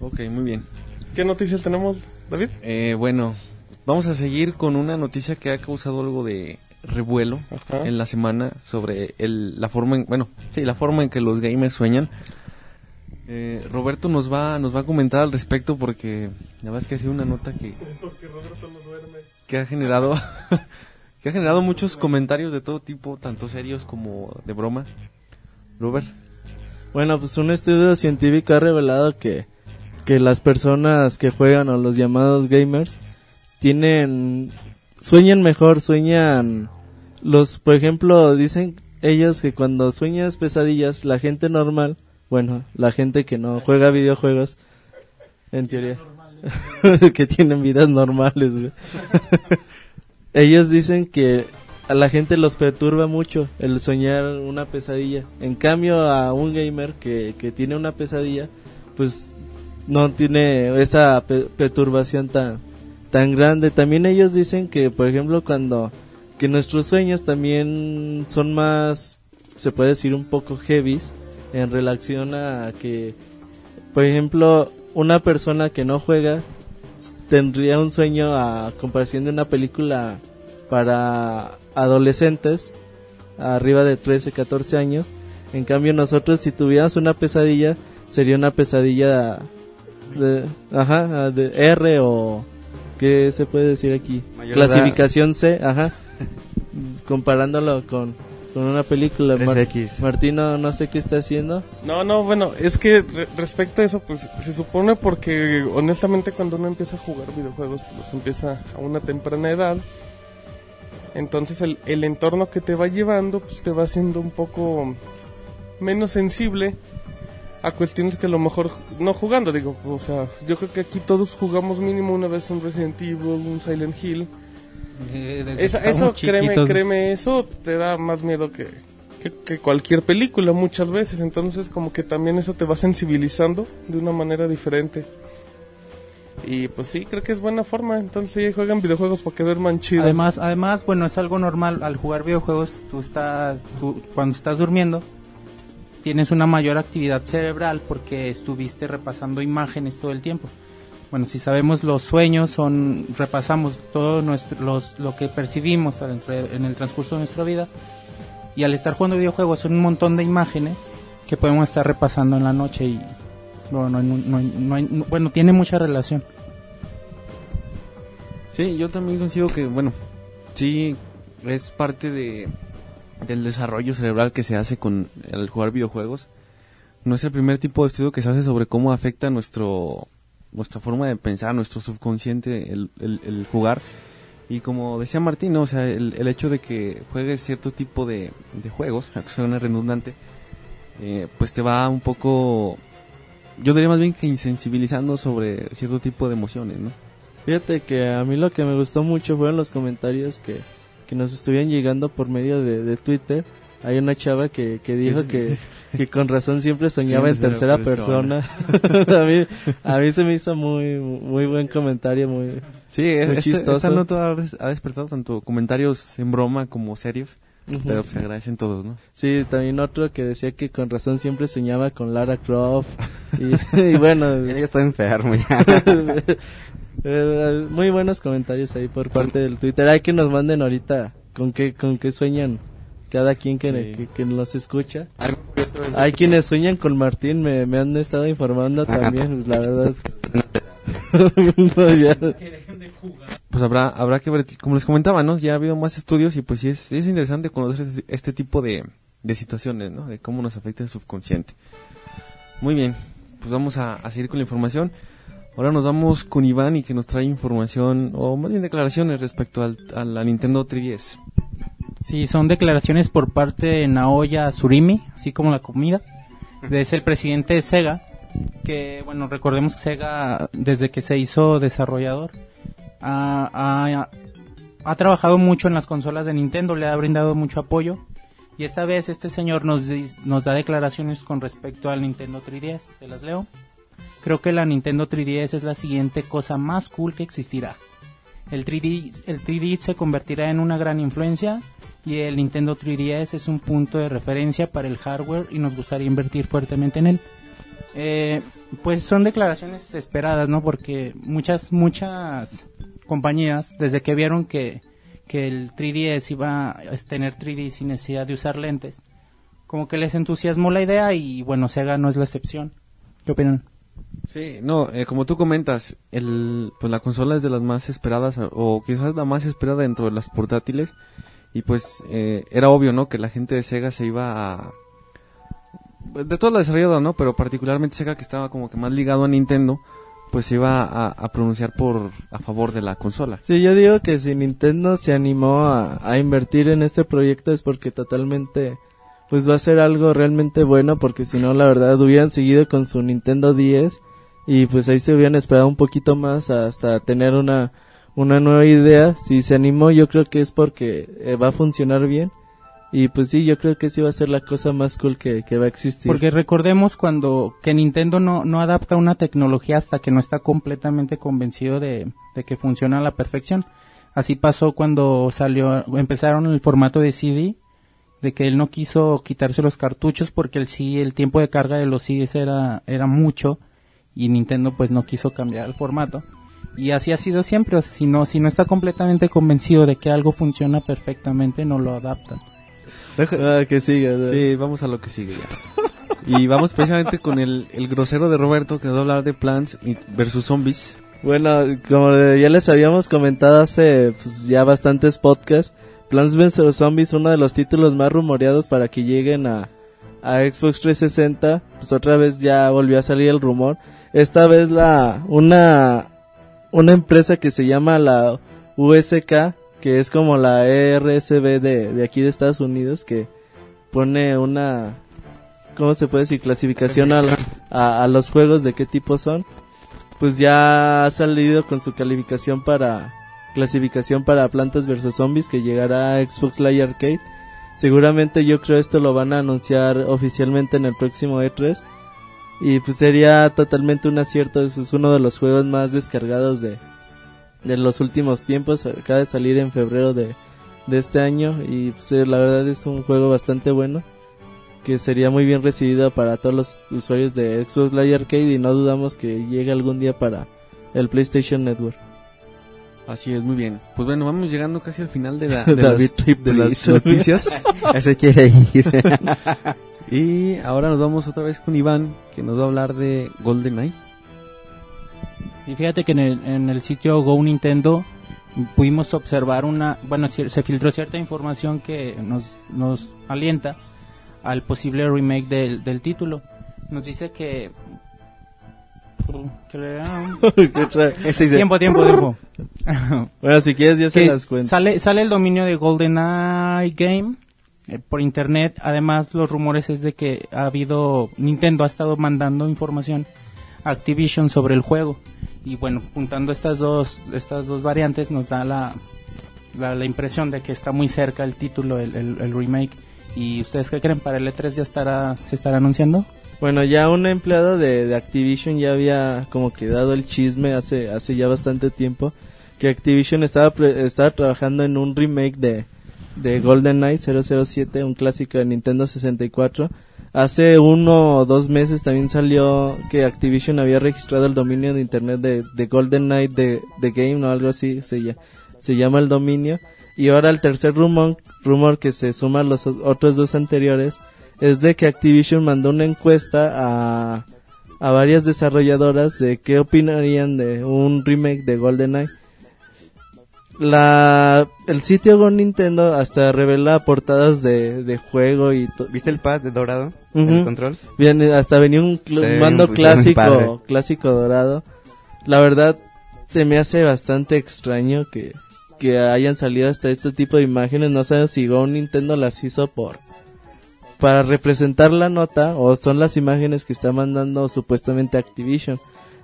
Ok, muy bien. ¿Qué noticias tenemos, David? Eh, bueno, vamos a seguir con una noticia que ha causado algo de revuelo Ajá. en la semana sobre el, la forma en, bueno, sí, la forma en que los gamers sueñan. Eh, Roberto nos va, nos va a comentar al respecto porque la verdad es que ha sido una nota que, que ha generado, que ha generado muchos comentarios de todo tipo, tanto serios como de broma. Robert. Bueno, pues un estudio científico ha revelado que, que las personas que juegan o los llamados gamers tienen sueñan mejor, sueñan los, por ejemplo, dicen ellos que cuando sueñas pesadillas, la gente normal, bueno, la gente que no juega videojuegos, en teoría, que tienen vidas normales, ellos dicen que a la gente los perturba mucho el soñar una pesadilla. En cambio, a un gamer que, que tiene una pesadilla, pues no tiene esa pe- perturbación tan, tan grande. También ellos dicen que, por ejemplo, cuando que nuestros sueños también son más, se puede decir, un poco heavies en relación a que, por ejemplo, una persona que no juega tendría un sueño a comparación de una película para adolescentes arriba de 13, 14 años. En cambio nosotros si tuviéramos una pesadilla sería una pesadilla de, ajá, de R o ¿qué se puede decir aquí? Mayor Clasificación C, ajá. Comparándolo con, con una película. Mar- 3X. Martino no sé qué está haciendo. No, no, bueno, es que re- respecto a eso, pues se supone porque honestamente cuando uno empieza a jugar videojuegos, pues empieza a una temprana edad. Entonces el, el entorno que te va llevando, pues te va haciendo un poco menos sensible a cuestiones que a lo mejor no jugando, digo, o sea, yo creo que aquí todos jugamos mínimo una vez un Resident Evil, un Silent Hill. Eh, Esa- eso, créeme, chiquitos. créeme, eso te da más miedo que, que, que cualquier película muchas veces. Entonces, como que también eso te va sensibilizando de una manera diferente. Y pues sí, creo que es buena forma. Entonces, sí, juegan videojuegos para que duerman chido. Además, además, bueno, es algo normal al jugar videojuegos. Tú estás, tú- cuando estás durmiendo, tienes una mayor actividad cerebral porque estuviste repasando imágenes todo el tiempo. Bueno, si sabemos los sueños son repasamos todo nuestro, lo que percibimos en el transcurso de nuestra vida y al estar jugando videojuegos son un montón de imágenes que podemos estar repasando en la noche y no, no, hay- no hay- no hay- no- bueno tiene mucha relación. Sí, yo también considero que, bueno, sí, es parte de, del desarrollo cerebral que se hace con el jugar videojuegos. No es el primer tipo de estudio que se hace sobre cómo afecta nuestro nuestra forma de pensar, nuestro subconsciente, el, el- el jugar. Y como decía Martín, ¿no? o sea, el, el hecho de que juegues cierto tipo de, de juegos, aunque suene redundante, eh, pues te va un poco, yo diría más bien que insensibilizando sobre cierto tipo de emociones, ¿no? Fíjate que a mí lo que me gustó mucho fueron los comentarios que, que nos estuvieron llegando por medio de, de Twitter. Hay una chava que, que dijo que, que con razón siempre soñaba Sí, en tercera tercera persona. a, mí, a mí se me hizo muy, muy buen comentario, muy... Sí, es, Muy chistoso. esta nota ha des- ha despertado tanto comentarios en broma como serios, pero pues, se agradecen todos, ¿no? Sí, también otro que decía que con razón siempre soñaba con Lara Croft. Y, y bueno, Ya está enfermo ya. Eh, muy buenos comentarios ahí por parte del Twitter. Hay que nos manden ahorita con qué, con qué sueñan cada quien que, Sí. que, que los escucha. Hay quienes sueñan con Martín, me, me han estado informando también, la verdad. No, ya. Pues habrá habrá que ver, como les comentaba, ¿no? Ya ha habido más estudios y pues sí es, es interesante conocer este, este tipo de, de situaciones, ¿no? De cómo nos afecta el subconsciente. Muy bien, pues vamos a, a seguir con la información. Ahora nos vamos con Iván y que nos trae información, o más bien declaraciones respecto al, a la Nintendo 3DS. Sí, son declaraciones por parte de Naoya Surimi, así como la comida. Es el presidente de Sega, que bueno, recordemos que Sega desde que se hizo desarrollador ha, ha- ha trabajado mucho en las consolas de Nintendo, le ha brindado mucho apoyo. Y esta vez este señor nos, nos da declaraciones con respecto al Nintendo 3DS, se las leo. Creo que la Nintendo 3DS es la siguiente cosa más cool que existirá. El 3D, el 3D se convertirá en una gran influencia y el Nintendo 3DS es un punto de referencia para el hardware y nos gustaría invertir fuertemente en él. Eh, pues son declaraciones esperadas, ¿no? Porque muchas, muchas compañías, desde que vieron que, que el 3DS iba a tener 3D sin necesidad de usar lentes, como que les entusiasmó la idea y bueno, Sega no es la excepción. ¿Qué opinan? Sí, no, eh, como tú comentas, el, pues la consola es de las más esperadas, o quizás la más esperada dentro de las portátiles, y pues eh, era obvio, ¿no? Que la gente de Sega se iba a... De toda la desarrollada, ¿no? Pero particularmente Sega que estaba como que más ligado a Nintendo, pues se iba a, a pronunciar por a favor de la consola. Sí, yo digo que si Nintendo se animó a, a invertir en este proyecto es porque totalmente pues va a ser algo realmente bueno porque si no la verdad hubieran seguido con su Nintendo 10 y pues ahí se hubieran esperado un poquito más hasta tener una una nueva idea. Si se animó yo creo que es porque eh, va a funcionar bien y pues sí, yo creo que sí va a ser la cosa más cool que, va a existir. Porque recordemos cuando que Nintendo no, no adapta una tecnología hasta que no está completamente convencido de, de que funciona a la perfección. Así pasó cuando salió, empezaron el formato de CD, de que él no quiso quitarse los cartuchos porque el el tiempo de carga de los CDs era, era mucho y Nintendo pues no quiso cambiar el formato. Y así ha sido siempre, o sea, si no, si no está completamente convencido de que algo funciona perfectamente, no lo adaptan. Ah, que siga. ¿no? Sí, vamos a lo que sigue ya. Y vamos precisamente con el, el grosero de Roberto que nos va a hablar de Plants y- versus Zombies. Bueno, como ya les habíamos comentado hace pues, ya bastantes podcasts, Plants vs. Zombies, uno de los títulos más rumoreados para que lleguen a, a Xbox 360, pues otra vez ya volvió a salir el rumor. Esta vez la una una empresa que se llama la USK, que es como la ERSB de, de aquí de Estados Unidos, que pone una, ¿cómo se puede decir? Clasificación a, a, a los juegos de qué tipo son pues ya ha salido con su calificación para clasificación para Plantas vs Zombies que llegará a Xbox Live Arcade. Seguramente yo creo esto lo van a anunciar oficialmente en el próximo E3 y pues sería totalmente un acierto, es es uno de los juegos más descargados de de los últimos tiempos, acaba de salir en febrero de, de este año y pues, eh, la verdad es un juego bastante bueno que sería muy bien recibido para todos los usuarios de Xbox Live Arcade y no dudamos que llegue algún día para el PlayStation Network. Así es, muy bien. Pues bueno, vamos llegando casi al final de, la, David las, Trip de las noticias. Ese quiere ir. y ahora nos vamos otra vez con Iván, que nos va a hablar de GoldenEye. Y fíjate que en el, en el sitio Go Nintendo pudimos observar una, bueno, se filtró cierta información que nos, nos alienta al posible remake del, del título. Nos dice que... que le- tiempo, tiempo, tiempo. bueno, si quieres ya se las cuento. sale, sale el dominio de GoldenEye Game eh, por internet. Además, los rumores es de que ha habido, Nintendo ha estado mandando información a Activision sobre el juego. Y bueno, juntando estas dos, estas dos variantes nos da la, la, impresión de que está muy cerca el título, el remake. ¿Y ustedes qué creen? ¿Para el E3 ya estará, se estará anunciando? Bueno, ya un empleado de, de Activision ya había como que dado el chisme hace, hace ya bastante tiempo que Activision estaba, pre- estaba trabajando en un remake de, de GoldenEye 007, un clásico de Nintendo 64. Hace uno o dos meses también salió que Activision había registrado el dominio de internet de, de GoldenEye de, de Game o algo así se, se llama el dominio. Y ahora el tercer rumor, rumor que se suma a los otros dos anteriores es de que Activision mandó una encuesta a, a varias desarrolladoras de qué opinarían de un remake de GoldenEye. La, el sitio Go Nintendo hasta revela portadas de, de juego y to- ¿Viste el pad de dorado? Ujú. El control. Viene, hasta venía un, cl- mando clásico, clásico dorado. La verdad, se me hace bastante extraño que, que hayan salido hasta este tipo de imágenes. No sé si Go Nintendo las hizo por, para representar la nota o son las imágenes que está mandando supuestamente Activision.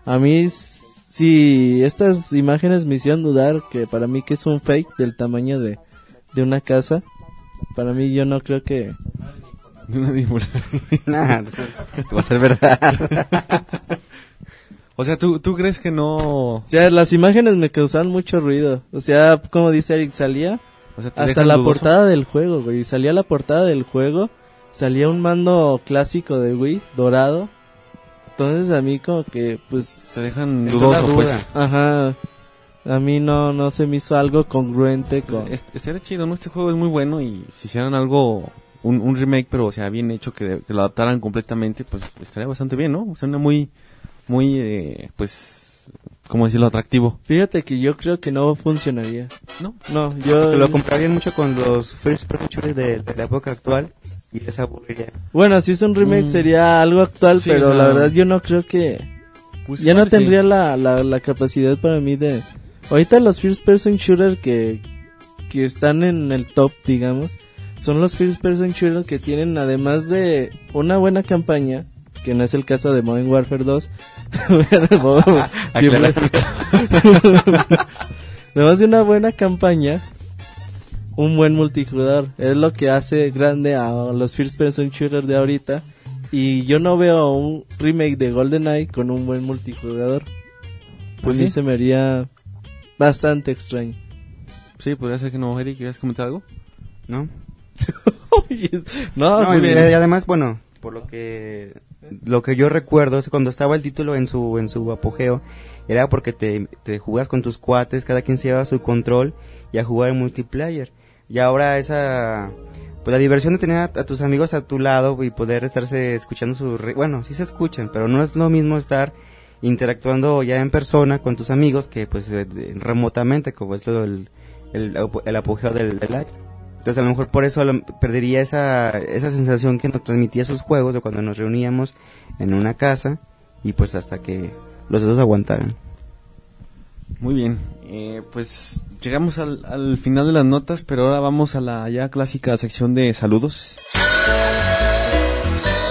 A mí, s- si estas imágenes me hicieron dudar que para mí que es un fake del tamaño de, de una casa. Para mí yo no creo que, De una. Nah, va a ser verdad. O sea, ¿tú, ¿tú crees que no...? O sea, las imágenes me causaban mucho ruido. O sea, como dice Eric, salía O sea, ¿te hasta la dudoso? portada del juego, güey. Salía la portada del juego, salía un mando clásico de Wii, dorado. Entonces a mí como que, pues... Te dejan dudoso, pues. Ajá. A mí no, no se me hizo algo congruente con... Est- Estaría chido, ¿no? Este juego es muy bueno y si hicieran algo, un, un remake, pero o sea, bien hecho, que, que lo adaptaran completamente, pues estaría bastante bien, ¿no? Suena muy, muy, eh, pues, ¿cómo decirlo? Atractivo. Fíjate que yo creo que no funcionaría. ¿No? No, yo... Lo comprarían mucho con los first person shooters de, de la época actual y les aburriría. Bueno, si es un remake Mm. sería algo actual, Sí, pero o sea, la verdad yo no creo que... Pues, ya no sí. tendría la, la, la capacidad para mí de... Ahorita los first person shooter que, que están en el top, digamos, son los first person shooter que tienen además de una buena campaña, que no es el caso de Modern Warfare 2. Siempre- además de una buena campaña, un buen multijugador. Es lo que hace grande a los first person shooter de ahorita. Y yo no veo un remake de GoldenEye con un buen multijugador. Pues Pues sí. sí se me haría bastante extraño. Sí, podría ser que no, Eric, ¿quieres comentar algo? ¿No? no, No, pues, y, y además, bueno, por lo que lo que yo recuerdo es cuando estaba el título en su en su apogeo era porque te, te jugabas con tus cuates, cada quien se llevaba su control y a jugar en multiplayer. Y ahora esa pues la diversión de tener a, tus amigos a tu lado y poder estarse escuchando su bueno, sí se escuchan, pero no es lo mismo estar interactuando ya en persona con tus amigos que pues eh, remotamente como es todo el, el, el apogeo del, del live. Entonces a lo mejor por eso lo- perdería esa, esa sensación que nos transmitía esos juegos de cuando nos reuníamos en una casa y pues hasta que los dos aguantaran. Muy bien, eh, pues llegamos al, al final de las notas, pero ahora vamos a la ya clásica sección de saludos.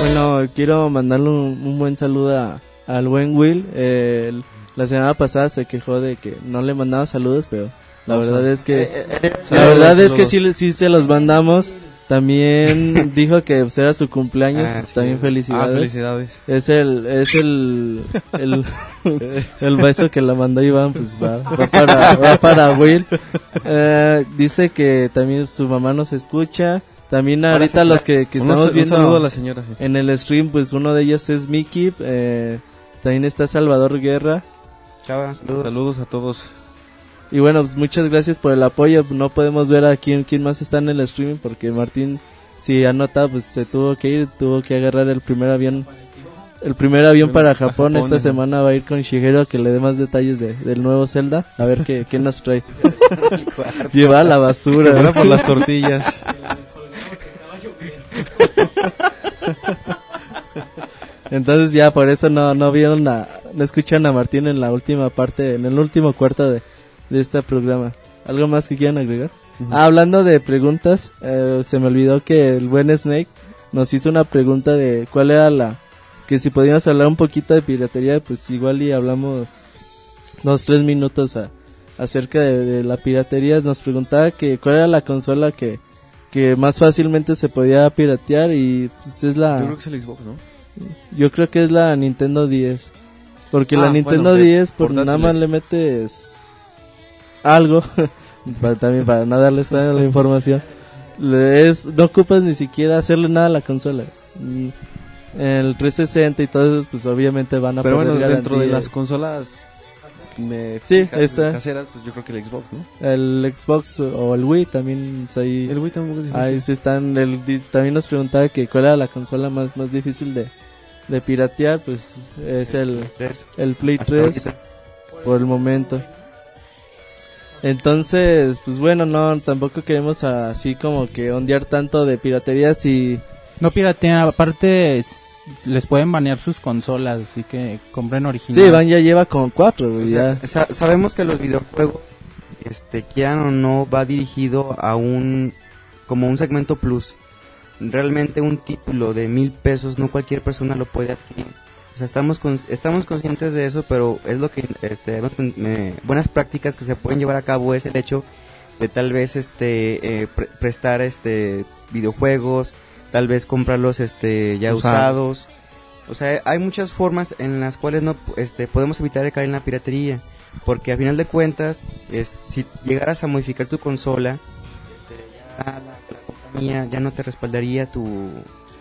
Bueno, quiero mandarle un, un buen saludo a- al buen Will. Eh, el- la semana pasada se quejó de que no le mandaba saludos, pero la verdad es que Eh, la Saludos, verdad es que sí, sí se los mandamos. También dijo que era su cumpleaños, Ah, pues, sí. también Ah, felicidades. Es el, es el, el, el beso que le mandó Iván, pues va, va para, va para Will. Eh, dice que también su mamá nos escucha. También ahorita los que, que Un estamos un a viendo la señora, sí. en el stream, pues uno de ellos es Mickey. Eh, también está Salvador Guerra. Chava, saludos. Saludos a todos. Y bueno, pues muchas gracias por el apoyo. No podemos ver a quién, quién más está en el streaming porque Martín, si anota, pues se tuvo que ir, tuvo que agarrar el primer avión. El primer avión para Japón Japón, esta semana va a ir con Shigeru que le dé más detalles de- del nuevo Zelda. A ver qué, qué nos trae. Lleva la basura. por las tortillas. Entonces ya por eso no, no vieron a, no escuchan a Martín en la última parte, en el último cuarto de, de este programa. ¿Algo más que quieran agregar? Ah, hablando de preguntas, eh, se me olvidó que el buen Snake nos hizo una pregunta de cuál era la... Que si podíamos hablar un poquito de piratería, pues igual y hablamos dos, tres minutos a- acerca de, de la piratería. Nos preguntaba que cuál era la consola que, que más fácilmente se podía piratear y pues es la... Yo creo que es el Xbox, ¿no? Yo creo que es la Nintendo 10. Porque Ah, la Nintendo bueno, de 10, por nada más le metes algo, para, también para no darles toda la información, es, no ocupas ni siquiera hacerle nada a la consola. Y el 360 y todo eso, pues obviamente van a Pero bueno, perder dentro de las consolas me Sí, caseras, pues yo creo que el Xbox, ¿no? El Xbox o el Wii también, pues ahí, El Wii tampoco es ahí sí están. El, también nos preguntaba que cuál era la consola más, más difícil de, de piratear, pues es el, el Play Hasta 3. ahorita. por el momento. Entonces, pues bueno, no, tampoco queremos así como que ondear tanto de piratería si... No piratean, aparte les pueden banear sus consolas, así que compren original. Sí, Van ya lleva como cuatro, güey, O sea, sabemos que los videojuegos, este, quieran o no, va dirigido a un, como un segmento plus. Realmente un título de mil pesos no cualquier persona lo puede adquirir. O sea, estamos, cons- estamos conscientes de eso, pero es lo que, este, me- buenas prácticas que se pueden llevar a cabo es el hecho de tal vez, este, eh, pre- prestar, este, videojuegos, tal vez comprarlos, este, ya Usados. usados. O sea, hay muchas formas en las cuales no, este, podemos evitar caer en la piratería. Porque a final de cuentas, es, si llegaras a modificar tu consola, este, ya la, la compañía ya no te respaldaría tu,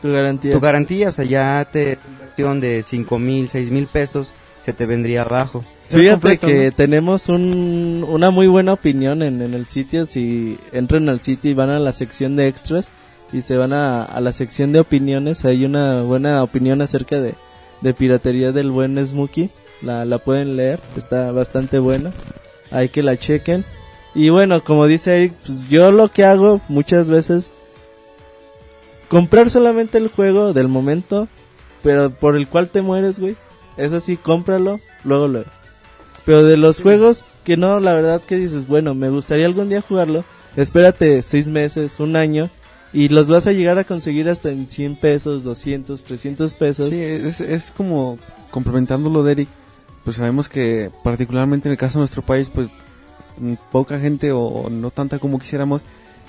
Tu garantía. tu garantía, o sea, ya te inversión de cinco mil, seis mil pesos se te vendría abajo. Fíjate que ¿no? tenemos un, una muy buena opinión en, en el sitio. Si entran al sitio y van a la sección de extras y se van a, a la sección de opiniones, hay una buena opinión acerca de, de piratería del buen Smokey. La, la pueden leer, está bastante buena. Hay que la chequen. Y bueno, como dice Eric, pues yo lo que hago muchas veces, comprar solamente el juego del momento, pero por el cual te mueres, güey. Eso sí, cómpralo, luego, luego. Pero de los juegos que no, la verdad que dices, bueno, me gustaría algún día jugarlo, espérate seis meses, un año, y los vas a llegar a conseguir hasta en 100 pesos, 200, 300 pesos. Sí, es, es como complementándolo de Eric, pues sabemos que particularmente en el caso de nuestro país, pues mm, poca gente o no tanta como quisiéramos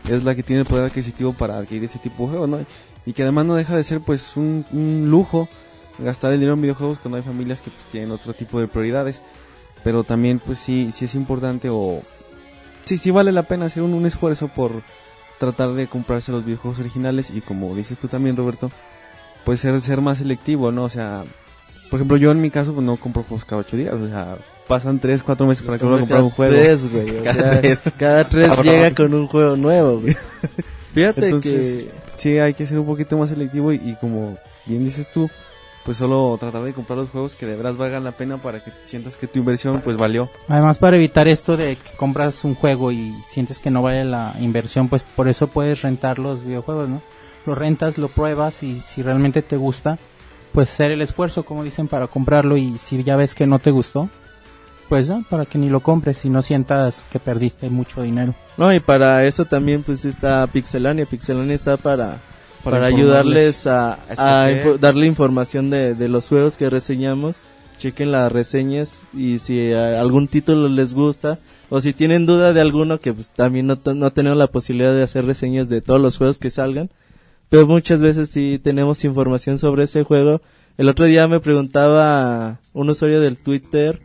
es la que tiene el poder adquisitivo para adquirir ese tipo de juegos, ¿no? Y que además no deja de ser pues un, un lujo gastar el dinero en videojuegos cuando hay familias que pues, tienen otro tipo de prioridades. Pero también pues sí, sí es importante o sí, sí vale la pena hacer un, esfuerzo por tratar de comprarse los videojuegos originales y como dices tú también Roberto, pues ser, ser más selectivo, ¿no? O sea, por ejemplo yo en mi caso pues no compro juegos cada o sea, pasan tres, cuatro meses para que vuelva a comprar un juego. Tres, güey. o Cada sea, tres. cada tres Cabrón. llega con un juego nuevo, güey. Fíjate Entonces, que sí, hay que ser un poquito más selectivo y, y como bien dices tú, pues solo tratar de comprar los juegos que de verdad valgan la pena para que sientas que tu inversión pues valió. Además, para evitar esto de que compras un juego y sientes que no vale la inversión, pues por eso puedes rentar los videojuegos, ¿no? Lo rentas, lo pruebas y si realmente te gusta, pues hacer el esfuerzo, como dicen, para comprarlo y si ya ves que no te gustó, pues no, para que ni lo compres y no sientas que perdiste mucho dinero. No, y para eso también pues está Pixelania. Pixelania está para, Para para, ayudarles a, a darle información de, de los juegos que reseñamos. Chequen las reseñas y si eh, algún título les gusta o si tienen duda de alguno que pues también no, no tenemos la posibilidad de hacer reseñas de todos los juegos que salgan. Pero muchas veces sí tenemos información sobre ese juego. El otro día me preguntaba un usuario del Twitter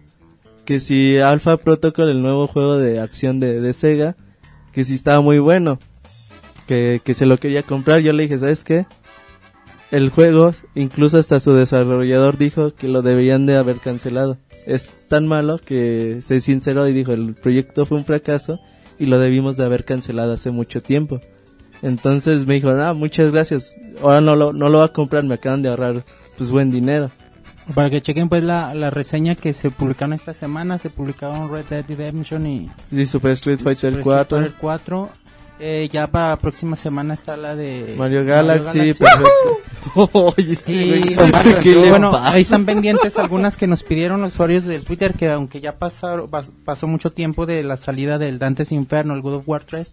que si Alpha Protocol, el nuevo juego de acción de, de Sega, que si estaba muy bueno, que, que se lo quería comprar. Yo le dije, ¿sabes qué? El juego, incluso hasta su desarrollador dijo que lo deberían de haber cancelado. Es tan malo que se sinceró y dijo, el proyecto fue un fracaso y lo debimos de haber cancelado hace mucho tiempo. Entonces me dijo, ah, muchas gracias, ahora no lo, no lo va a comprar, me acaban de ahorrar pues buen dinero. Para que chequen pues la, la reseña que se publicaron esta semana, se publicaron Red Dead Redemption y Y Super Street Fighter Super 4, Street Fighter 4. Eh, ya para la próxima semana está la de Mario Galaxy. Oye, este Y, güey, ¿qué le bueno, pasa? ahí están pendientes algunas que nos pidieron los usuarios del Twitter que aunque ya pasaron, pas- pasó mucho tiempo de la salida del Dante's Inferno, el God of War 3,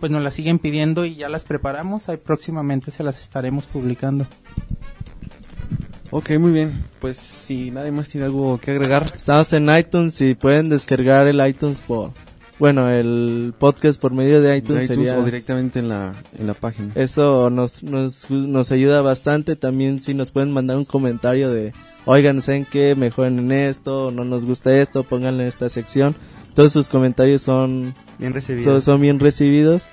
pues nos las siguen pidiendo y ya las preparamos, ahí próximamente se las estaremos publicando. Ok, muy bien. Pues si nadie más tiene algo que agregar, Estamos en iTunes y pueden descargar el iTunes por... Bueno, el podcast por medio de iTunes, iTunes sería... o directamente en la, en la página. Eso nos, nos, nos ayuda bastante. También si nos pueden mandar un comentario de, oigan, ¿saben qué? Mejoren en esto, no nos gusta esto, pónganlo en esta sección. Todos sus comentarios son, Bien recibido. todos son bien recibidos.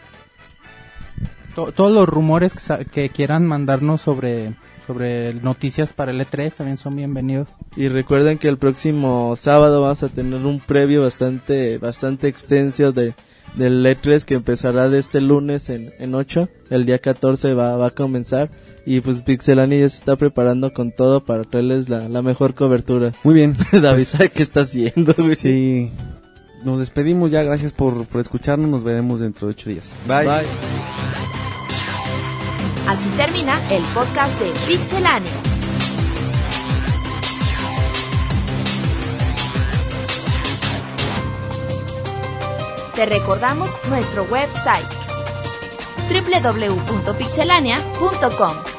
To- todos los rumores que, sa- que quieran mandarnos sobre, sobre noticias para el E3 también son bienvenidos. Y recuerden que el próximo sábado vamos a tener un previo bastante, bastante extenso de, del E3 que empezará de este lunes en, en 8. El día 14 va, va a comenzar. Y pues Pixelani ya se está preparando con todo para traerles la, la mejor cobertura. Muy bien. David, ¿sabe qué está haciendo, güey? Sí. Nos despedimos ya. Gracias por, por escucharnos. Nos veremos dentro de ocho días. Bye. Así termina el podcast de Pixelania. Te recordamos nuestro website www.pixelania.com.